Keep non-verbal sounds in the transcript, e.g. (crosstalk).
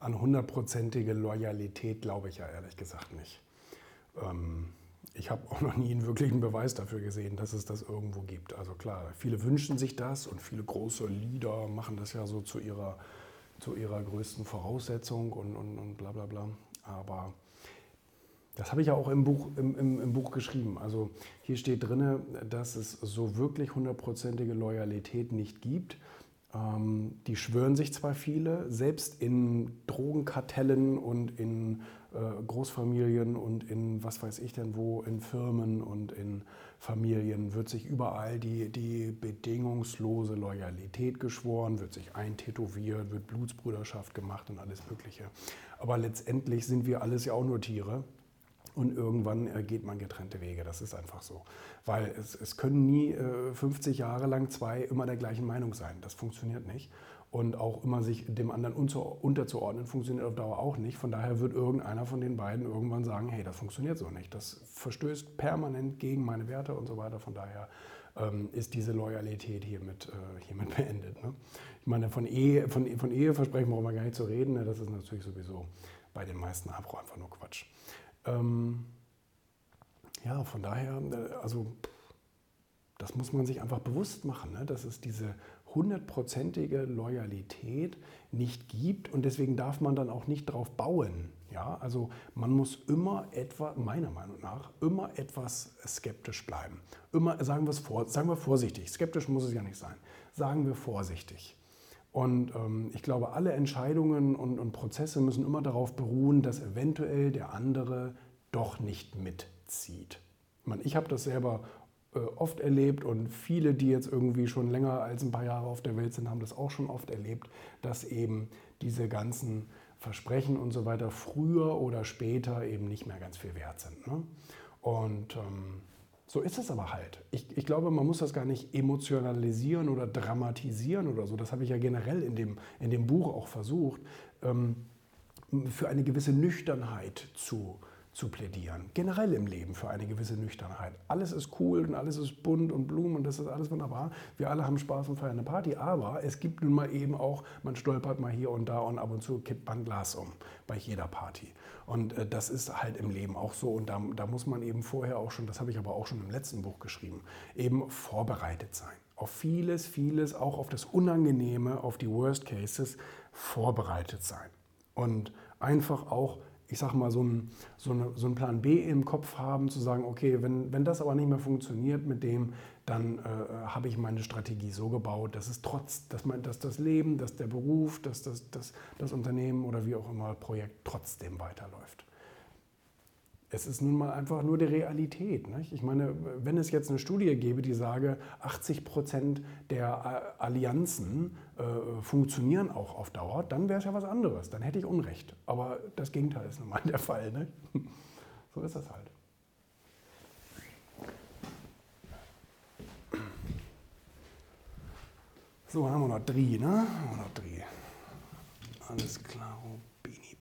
an hundertprozentige Loyalität glaube ich ja ehrlich gesagt nicht. Ähm, ich habe auch noch nie einen wirklichen Beweis dafür gesehen, dass es das irgendwo gibt. Also klar, viele wünschen sich das und viele große Leader machen das ja so zu ihrer, zu ihrer größten Voraussetzung und, und, und bla bla bla. Aber das habe ich ja auch im Buch, im, im, im Buch geschrieben. Also hier steht drin, dass es so wirklich hundertprozentige Loyalität nicht gibt. Ähm, die schwören sich zwar viele, selbst in Drogenkartellen und in äh, Großfamilien und in was weiß ich denn wo, in Firmen und in Familien wird sich überall die, die bedingungslose Loyalität geschworen, wird sich eintätowiert, wird Blutsbrüderschaft gemacht und alles Mögliche. Aber letztendlich sind wir alles ja auch nur Tiere und irgendwann äh, geht man getrennte Wege. Das ist einfach so. Weil es, es können nie äh, 50 Jahre lang zwei immer der gleichen Meinung sein. Das funktioniert nicht. Und auch immer sich dem anderen unterzuordnen, funktioniert auf Dauer auch nicht. Von daher wird irgendeiner von den beiden irgendwann sagen, hey, das funktioniert so nicht. Das verstößt permanent gegen meine Werte und so weiter. Von daher ähm, ist diese Loyalität hiermit, äh, hiermit (laughs) beendet. Ne? Ich meine, von, Ehe, von, von Eheversprechen brauchen wir gar nicht zu reden. Ne? Das ist natürlich sowieso bei den meisten einfach nur Quatsch. Ähm, ja, von daher, äh, also das muss man sich einfach bewusst machen, ne? dass es diese hundertprozentige Loyalität nicht gibt und deswegen darf man dann auch nicht darauf bauen. Ja, also man muss immer etwa, meiner Meinung nach, immer etwas skeptisch bleiben. Immer, sagen vor, sagen wir vorsichtig, skeptisch muss es ja nicht sein, sagen wir vorsichtig. Und ähm, ich glaube, alle Entscheidungen und, und Prozesse müssen immer darauf beruhen, dass eventuell der andere doch nicht mitzieht. Ich, meine, ich habe das selber äh, oft erlebt und viele, die jetzt irgendwie schon länger als ein paar Jahre auf der Welt sind, haben das auch schon oft erlebt, dass eben diese ganzen Versprechen und so weiter früher oder später eben nicht mehr ganz viel wert sind. Ne? Und ähm, so ist es aber halt. Ich, ich, glaube, man muss das gar nicht emotionalisieren oder dramatisieren oder so. Das habe ich ja generell in dem, in dem Buch auch versucht, ähm, für eine gewisse Nüchternheit zu, zu plädieren. Generell im Leben für eine gewisse Nüchternheit. Alles ist cool und alles ist bunt und Blumen und das ist alles wunderbar. Wir alle haben Spaß und feiern eine Party, aber es gibt nun mal eben auch, man stolpert mal hier und da und ab und zu kippt man Glas um bei jeder Party. Und äh, das ist halt im Leben auch so und da, da muss man eben vorher auch schon, das habe ich aber auch schon im letzten Buch geschrieben, eben vorbereitet sein. Auf vieles, vieles, auch auf das Unangenehme, auf die Worst Cases vorbereitet sein. Und einfach auch ich sag mal, so einen so eine, so Plan B im Kopf haben, zu sagen, okay, wenn, wenn das aber nicht mehr funktioniert mit dem, dann äh, habe ich meine Strategie so gebaut, dass es trotz, dass, man, dass das Leben, dass der Beruf, dass das, das, das Unternehmen oder wie auch immer Projekt trotzdem weiterläuft es ist nun mal einfach nur die Realität. Nicht? Ich meine, wenn es jetzt eine Studie gäbe, die sage, 80 Prozent der Allianzen äh, funktionieren auch auf Dauer, dann wäre es ja was anderes. Dann hätte ich Unrecht. Aber das Gegenteil ist nun mal der Fall. Ne? So ist das halt. So, haben wir noch drei, ne? Haben wir noch drei. Alles klar.